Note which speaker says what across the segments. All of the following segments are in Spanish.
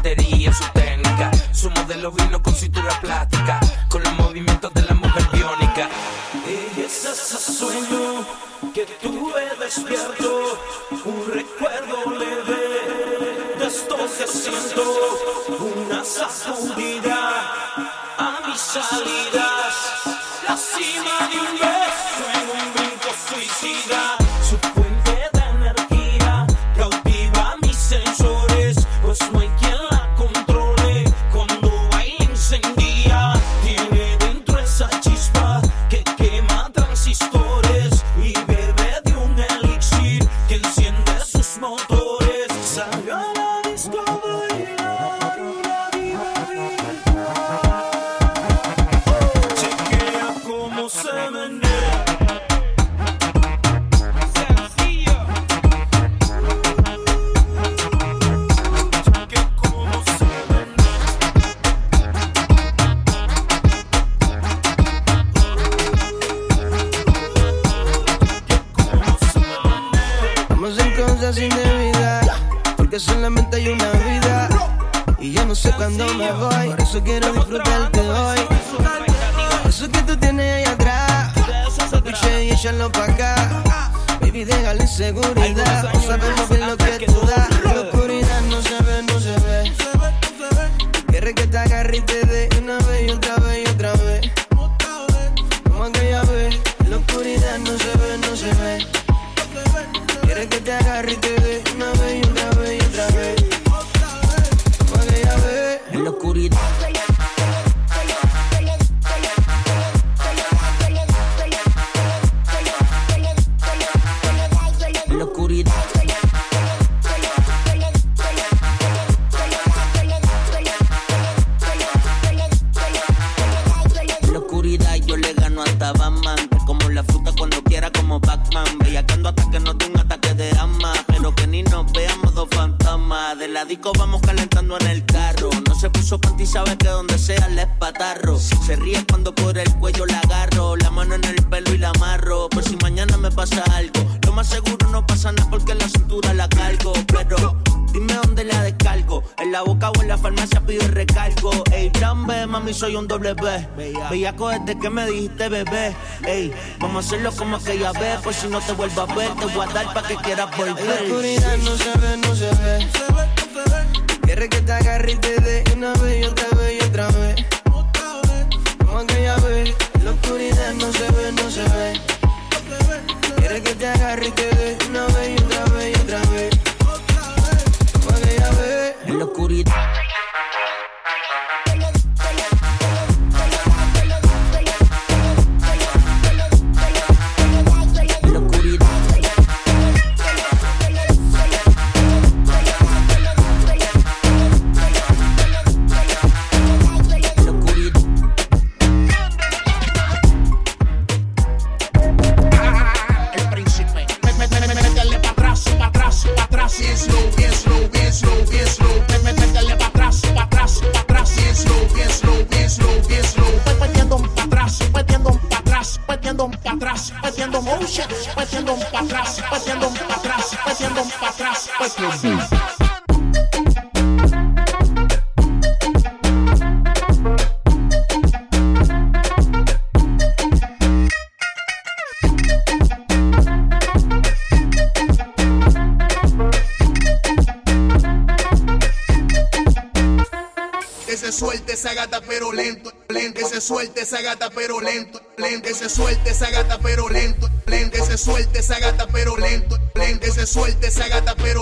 Speaker 1: batería, su técnica. Su modelo vino con cintura plástica, con los movimientos de la mujer biónica.
Speaker 2: Y es ese sueño que tuve despierto, un recuerdo leve de esto que siento, una sacudida. la en la
Speaker 3: farmacia pido recargo. Ey, plan mami, soy un doble B. Bellaco desde que me dijiste bebé. Ey, vamos a hacerlo como aquella vez. Por si no te vuelvo a ver, te voy a dar pa' que quieras volver. La oscuridad no se ve, no se ve. Quiere que te agarre y te dé una vez, yo te veo y otra vez. Como aquella vez.
Speaker 4: La oscuridad no se ve, no se ve. Quiere que te agarre y te dé una vez. la oscuridad suelte esa gata pero lento, lento, que se suelte esa gata pero lento, lento, que se suelte esa gata pero lento, lento, que se suelte esa gata pero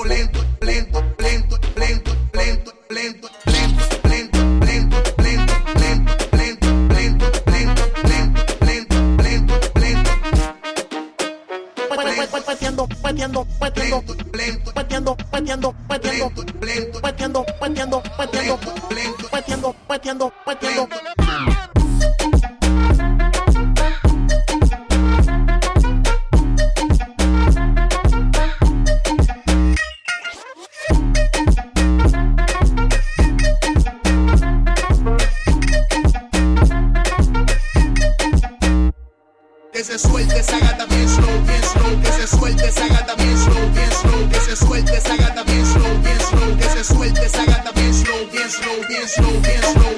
Speaker 4: hands, Slow.
Speaker 5: hands, no hands,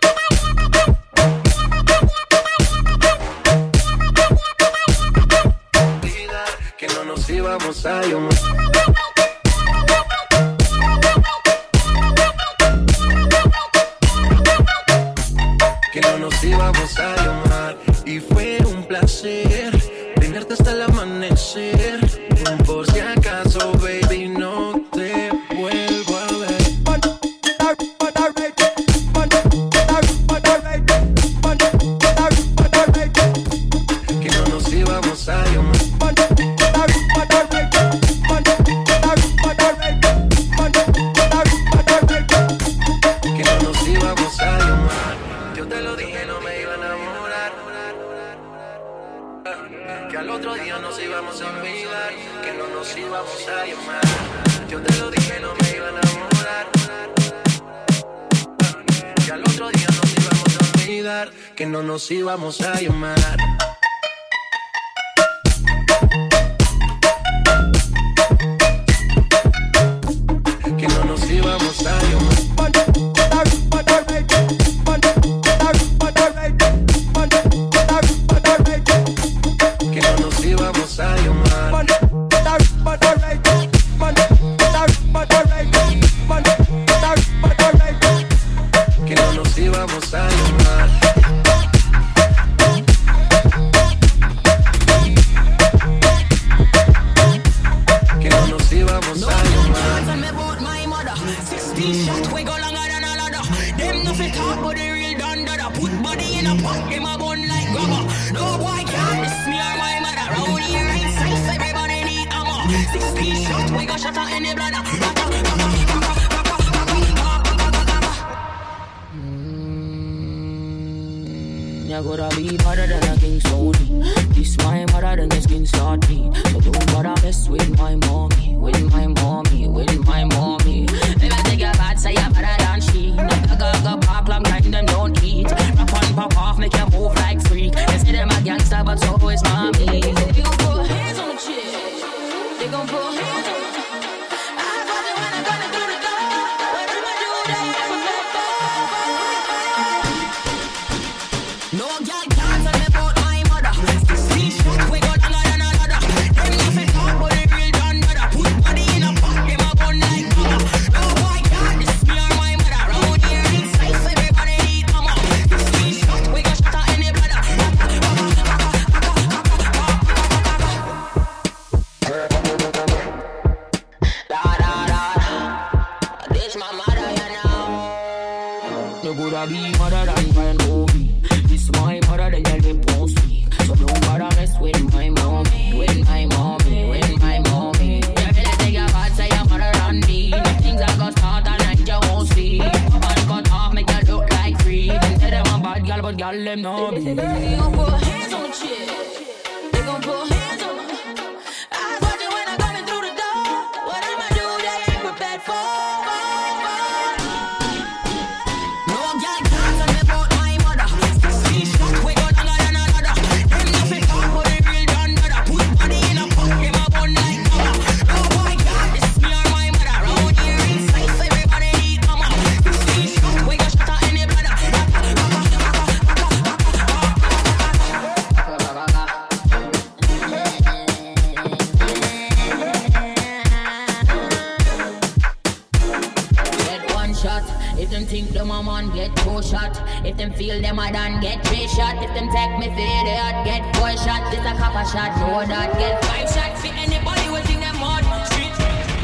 Speaker 5: a
Speaker 6: shot,
Speaker 7: know that get five shots for anybody who's in them mud. streets.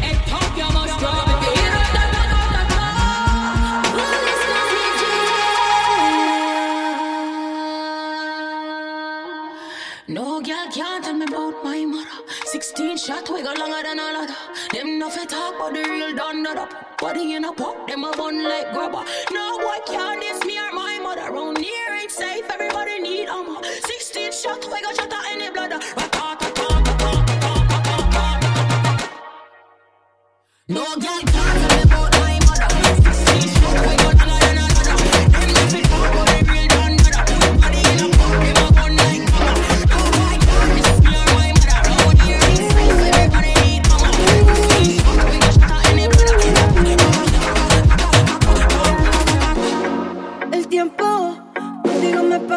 Speaker 7: and talk your must drop. No girl can't tell me about my mother. Sixteen shot, we got longer than a ladder. Them no fit talk, but the real done that up. Body in a pop, them a bun like grubber. No boy can't diss me or my mother. Round here ain't safe, everybody need armor. 16 shot, we got shot out in the blood. No
Speaker 8: girl.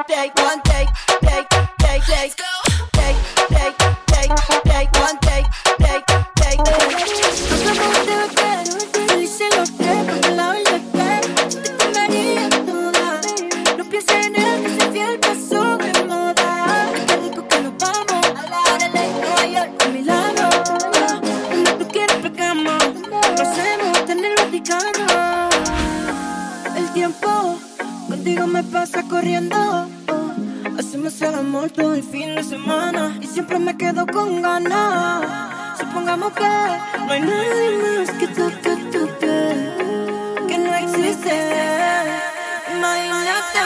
Speaker 8: take one take, take, take, take. Let's go. todo el fin de semana y siempre me quedo con ganas. Supongamos que no hay nadie más que tú,
Speaker 9: tú,
Speaker 10: tú, tú que no existe. Imagínate,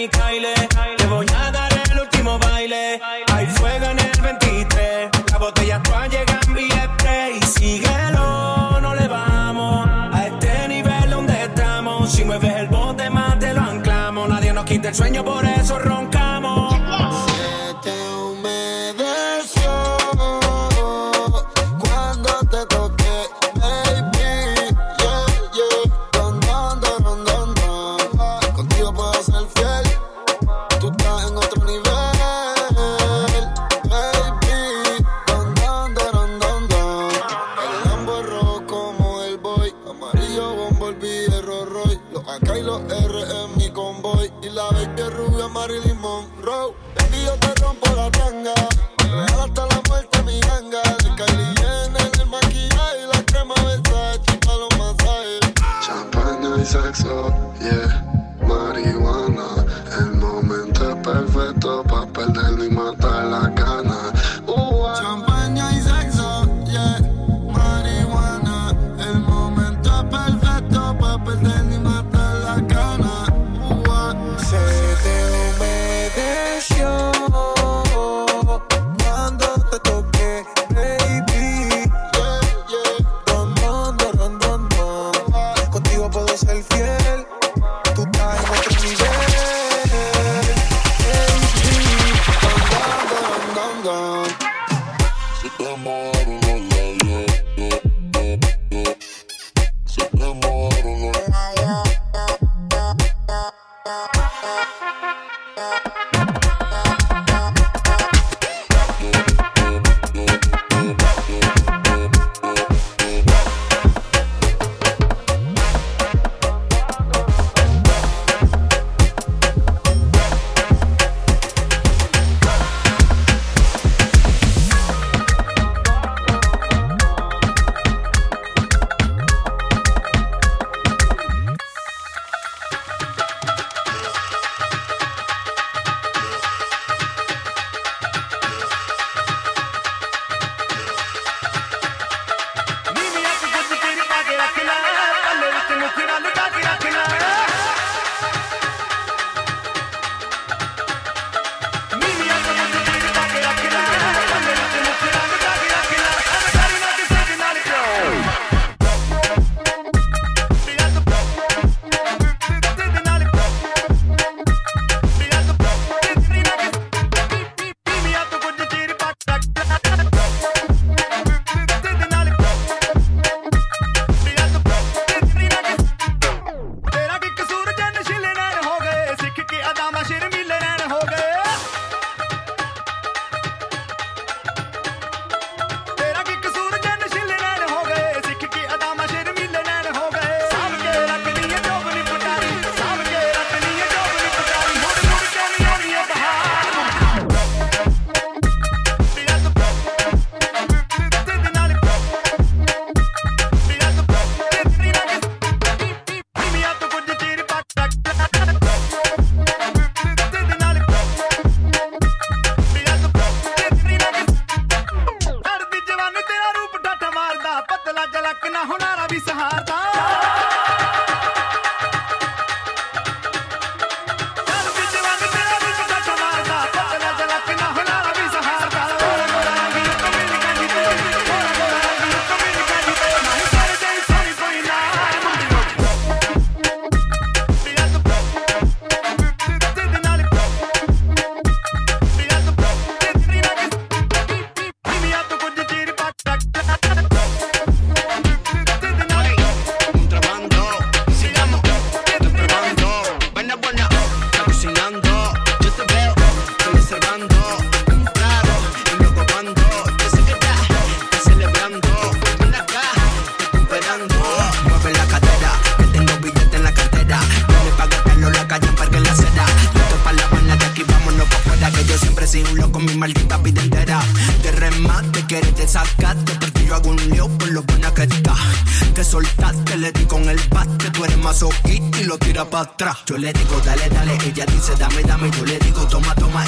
Speaker 10: ni Kyle. Te voy a dar el último baile. Hay fuego en el 23. La botella toda llega en y síguelo, no le vamos. A este nivel donde estamos, si mueves el bote más te lo anclamos. Nadie nos quita el sueño por
Speaker 11: él.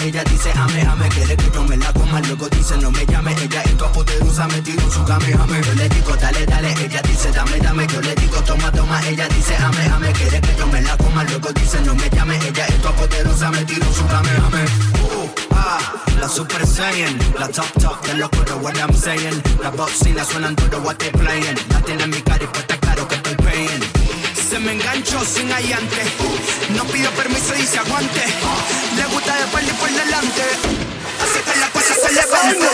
Speaker 11: Ella dice, ame, ame. Quiere que yo me la coma, luego dice, no me llame. Ella es toda poderosa, me tiro su game, ame. Yo le digo, dale, dale, ella dice, dame, dame. Yo le digo, toma, toma, ella dice, ame, ame. Quiere que yo me la coma, luego dice, no me llame. Ella es toda poderosa, me tiro su game, ame. Uh, ah, la Super Saiyan, la top top, de loco de what I'm saying. La bocina suenan duro what they playing. La tiene en mi cara y pues está claro que estoy. Se me enganchó sin allante. No pido permiso y se aguante. Le gusta de y por delante. Hace que la cosa se levante.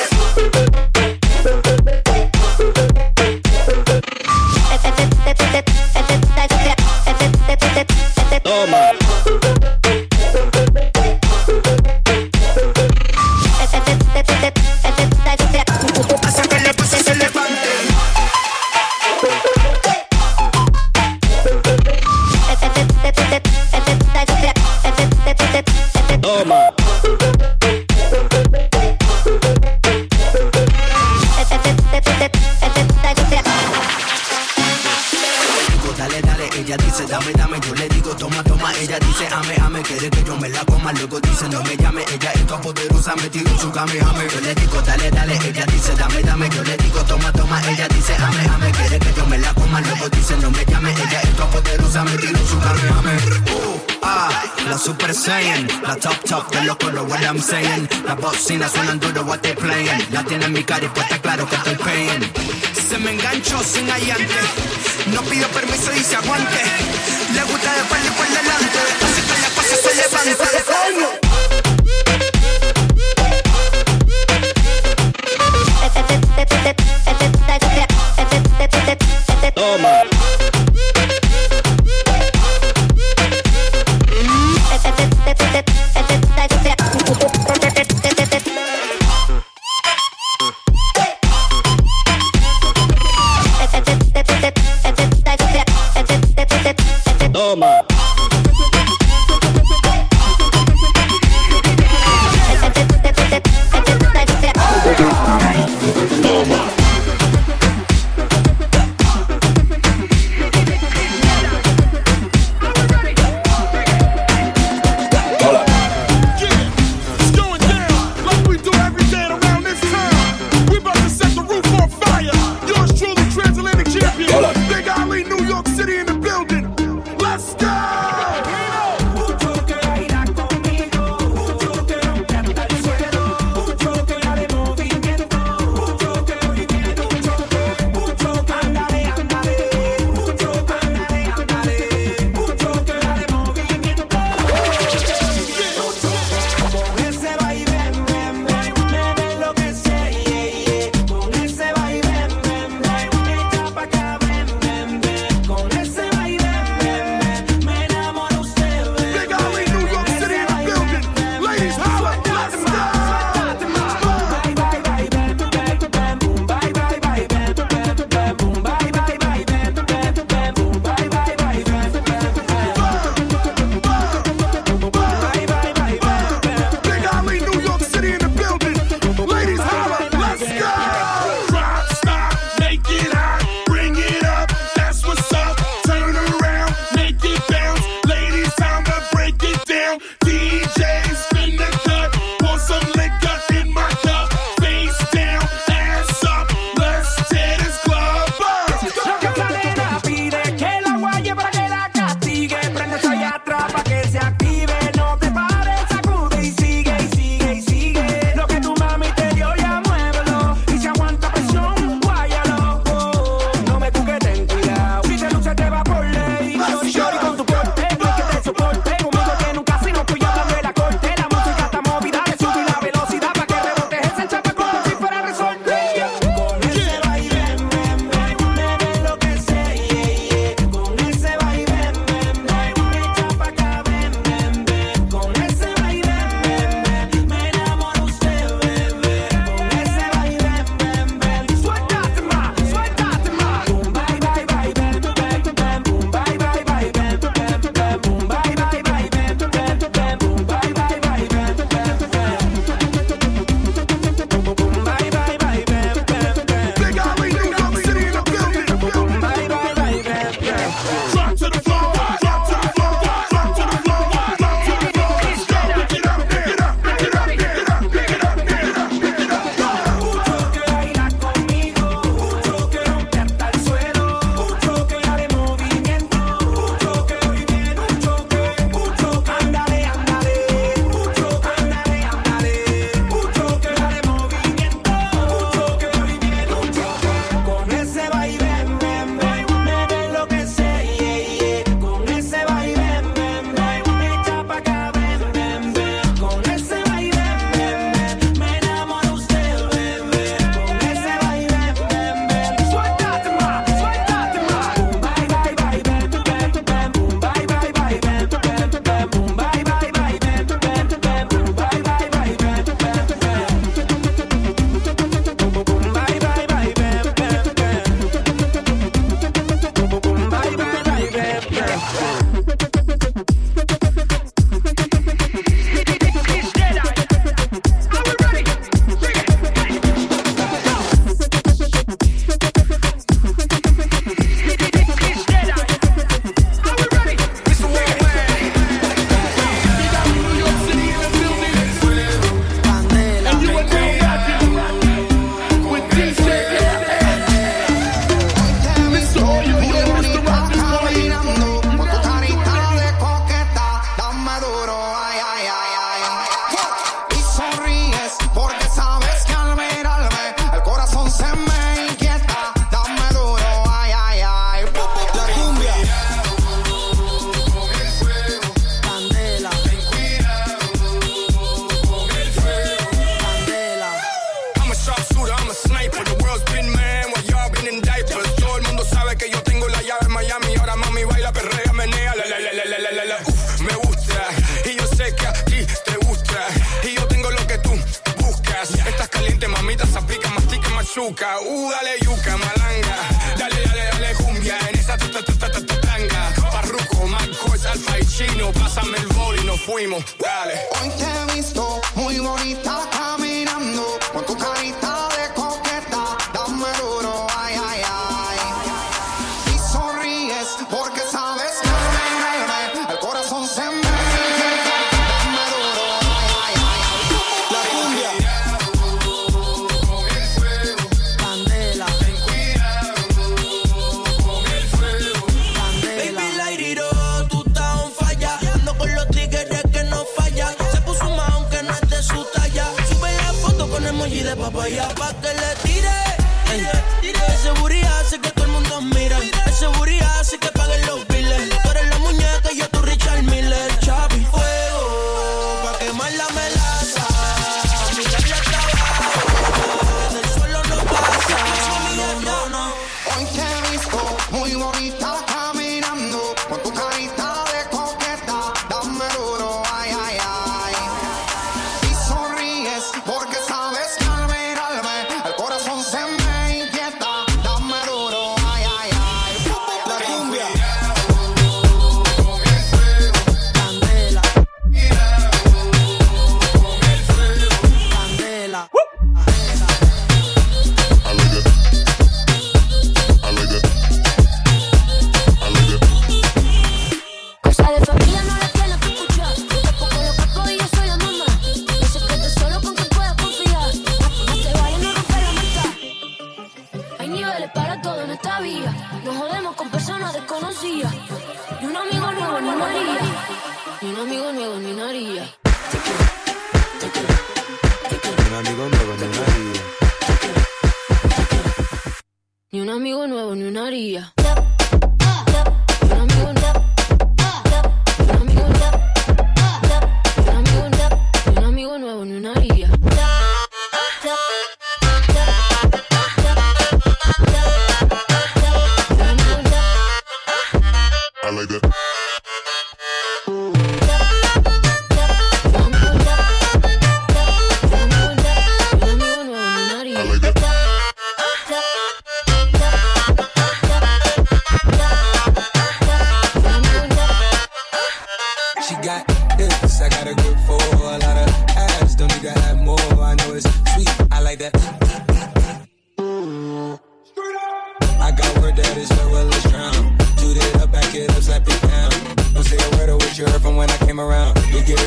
Speaker 11: La top top, de loco, lo what I'm saying, la bocina suenan duro, what they playing, la tiene en mi cara y pues está claro que estoy paying, se me enganchó sin allante, no pido permiso y se aguante. Le gusta de par y por delante.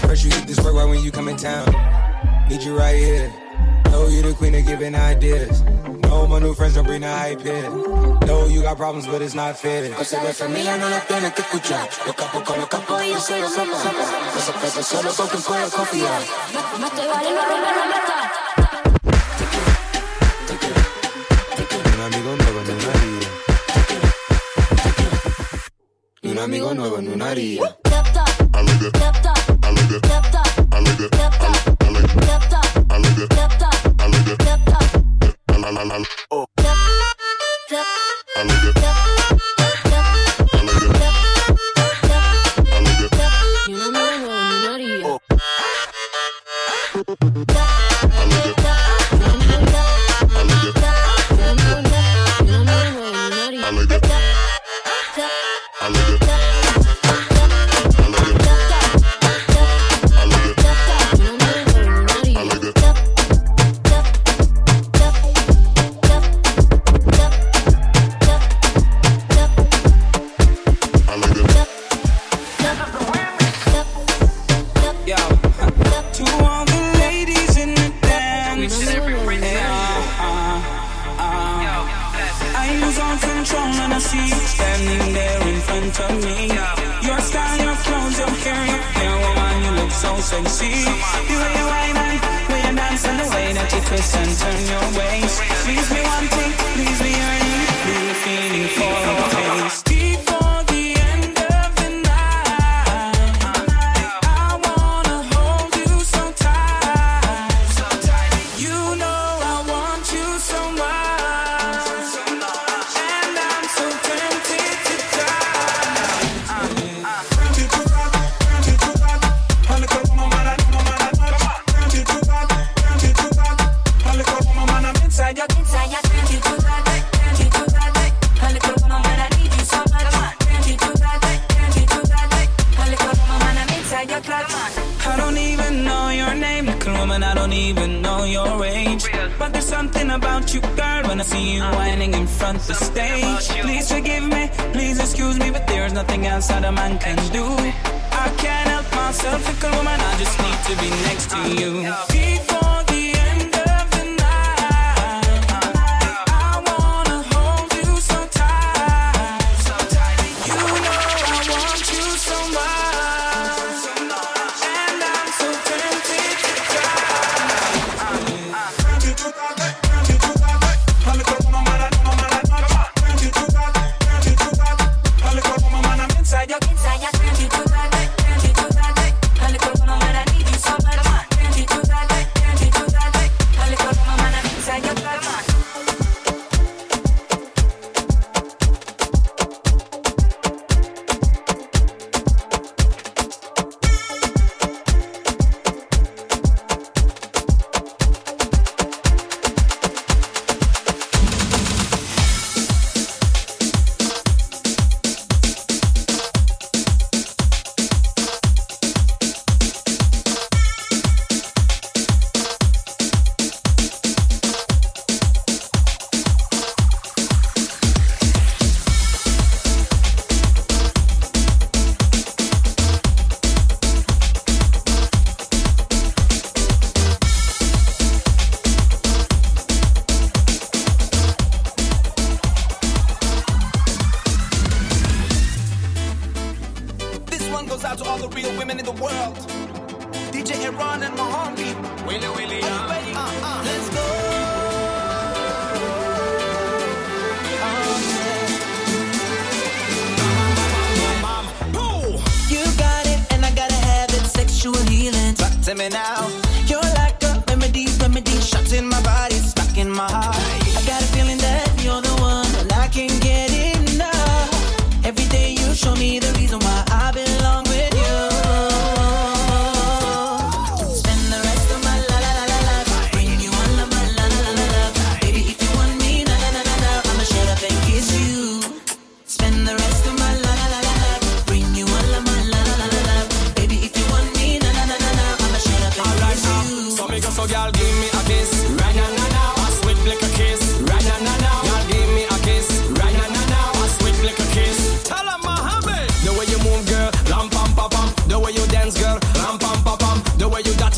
Speaker 12: First you get this work right when you come in town. Need you right here. Know you the queen of giving ideas. No, my new friends don't bring the hype here. Know you got problems, but it's not fair.
Speaker 13: No las con los capos y yo soy los solos. Los sorpresas solo confiar.
Speaker 14: Un amigo nuevo en una
Speaker 12: haría. Un amigo nuevo en haría.
Speaker 15: Step. I like
Speaker 12: it. To
Speaker 7: be next to you.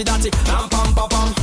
Speaker 12: natty natty, ram pam pam
Speaker 13: pam.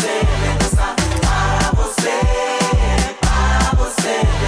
Speaker 13: você, dançar para você, para você.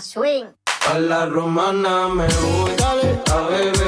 Speaker 16: swing.
Speaker 13: A la romana me voy, a beber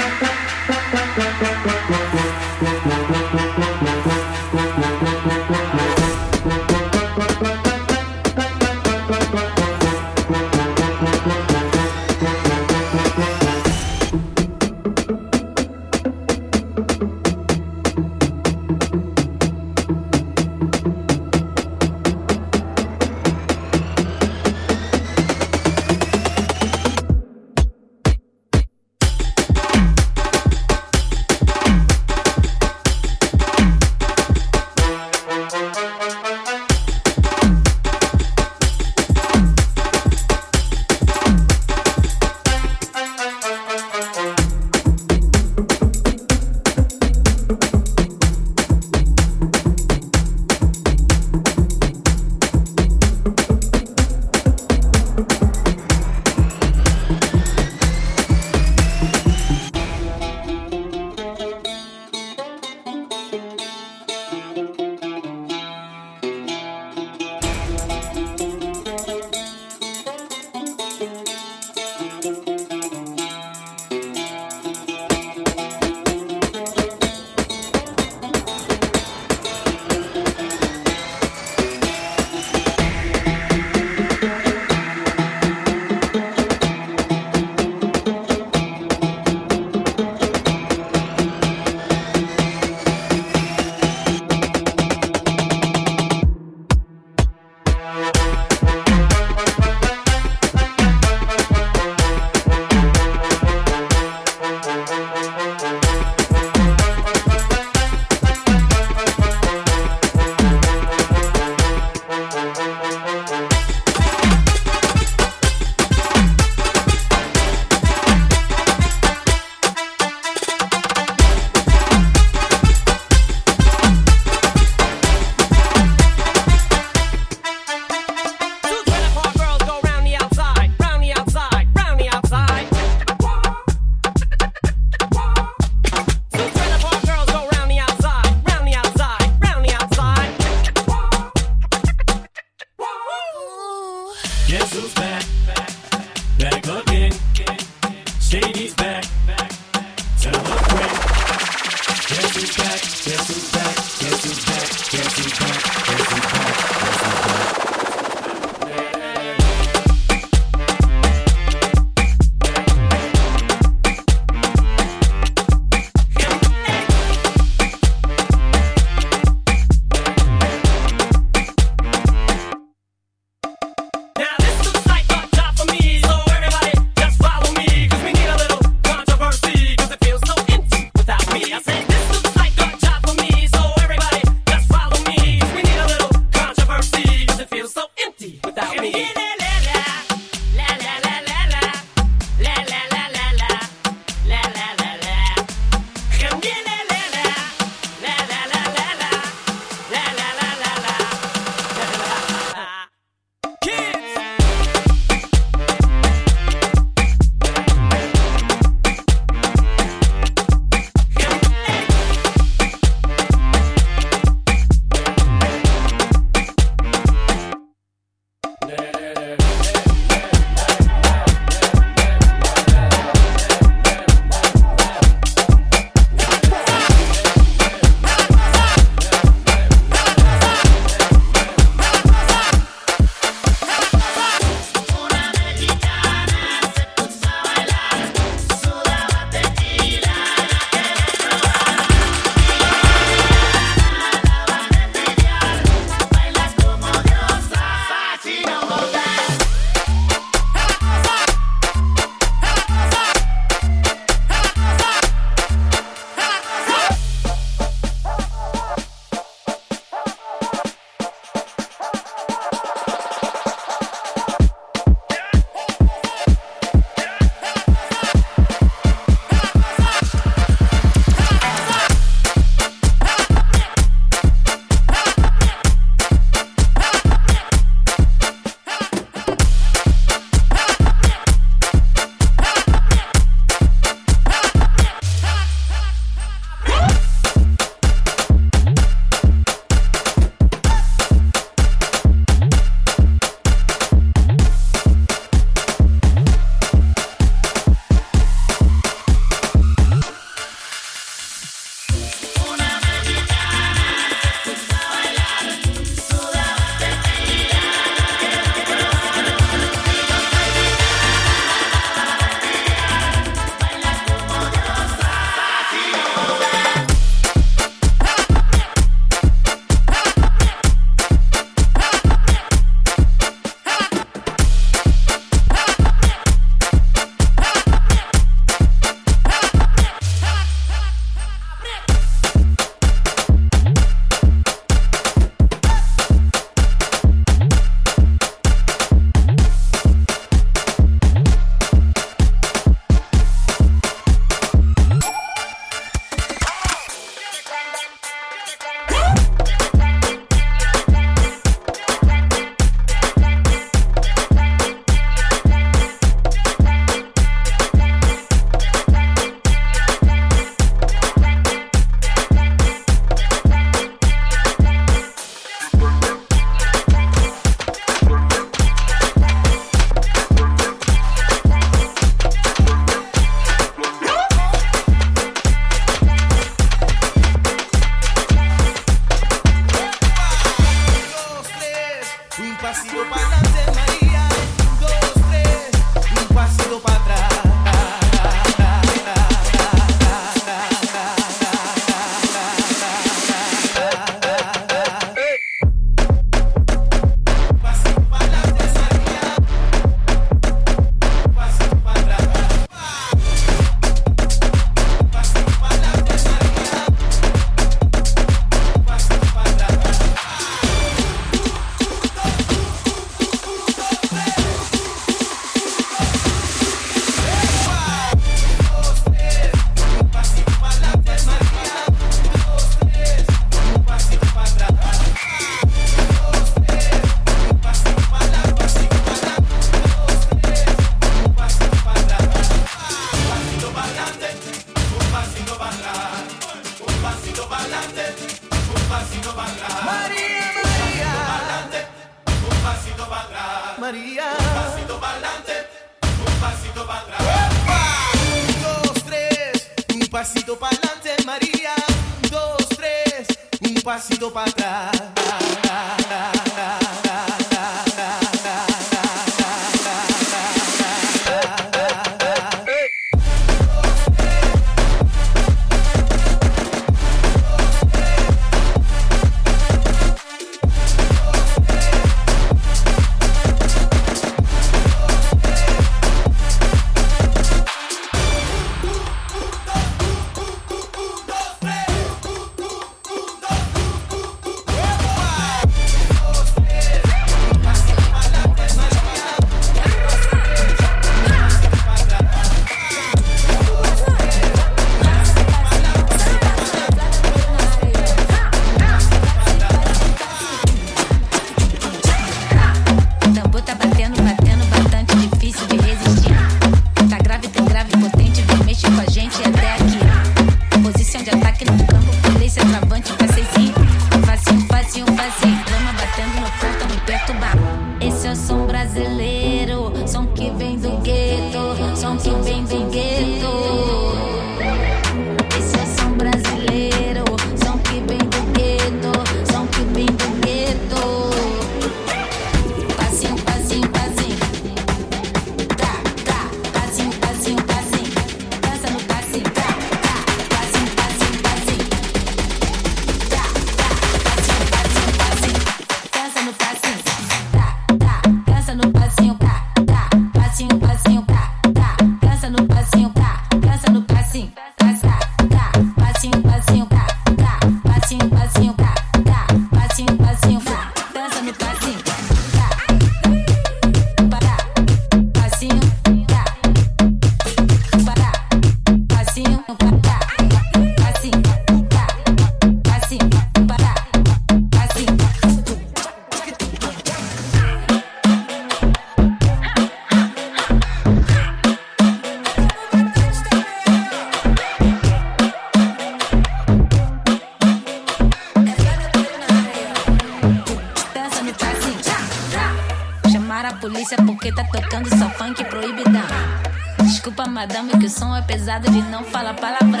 Speaker 17: aprendizado de não falar palavrão.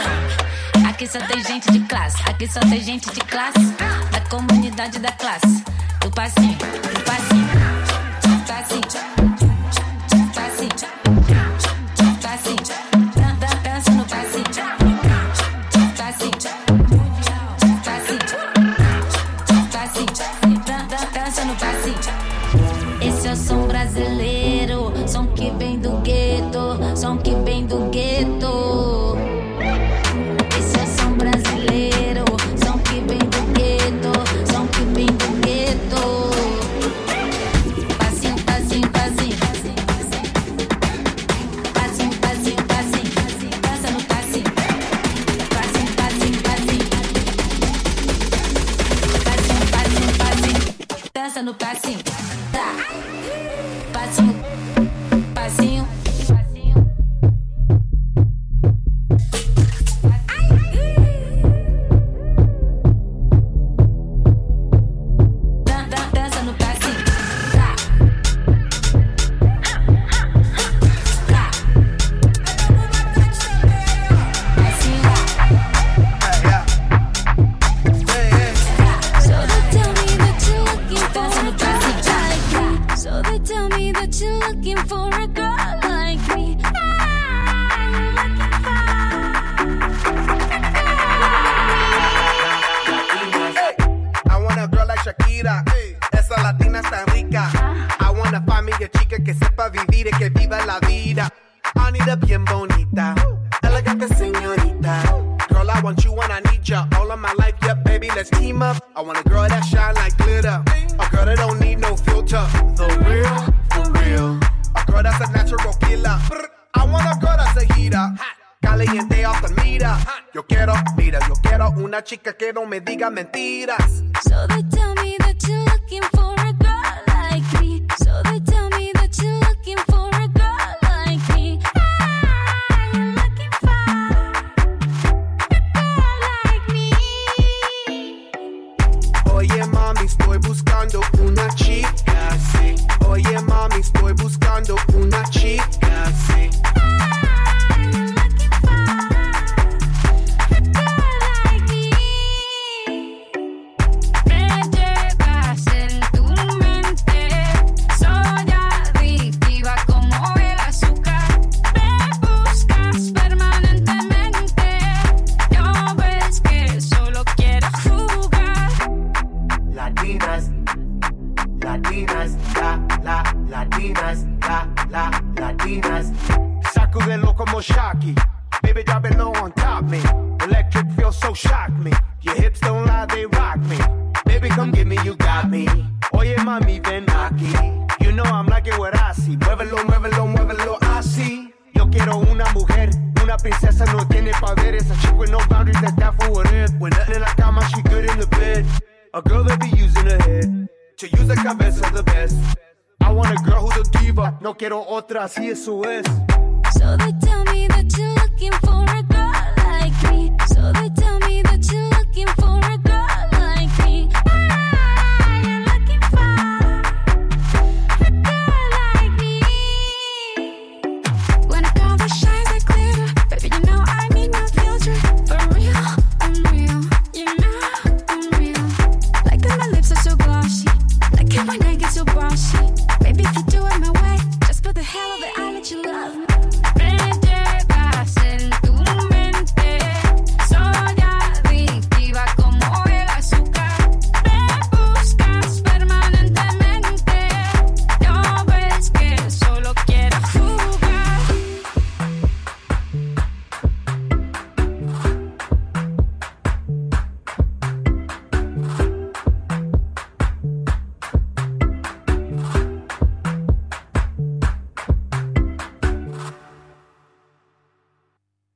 Speaker 17: Aqui só tem gente de classe, aqui só tem gente de classe. Da comunidade da classe, do passinho.
Speaker 15: mira. Yo quiero, mira, yo quiero una chica que no me diga mentiras.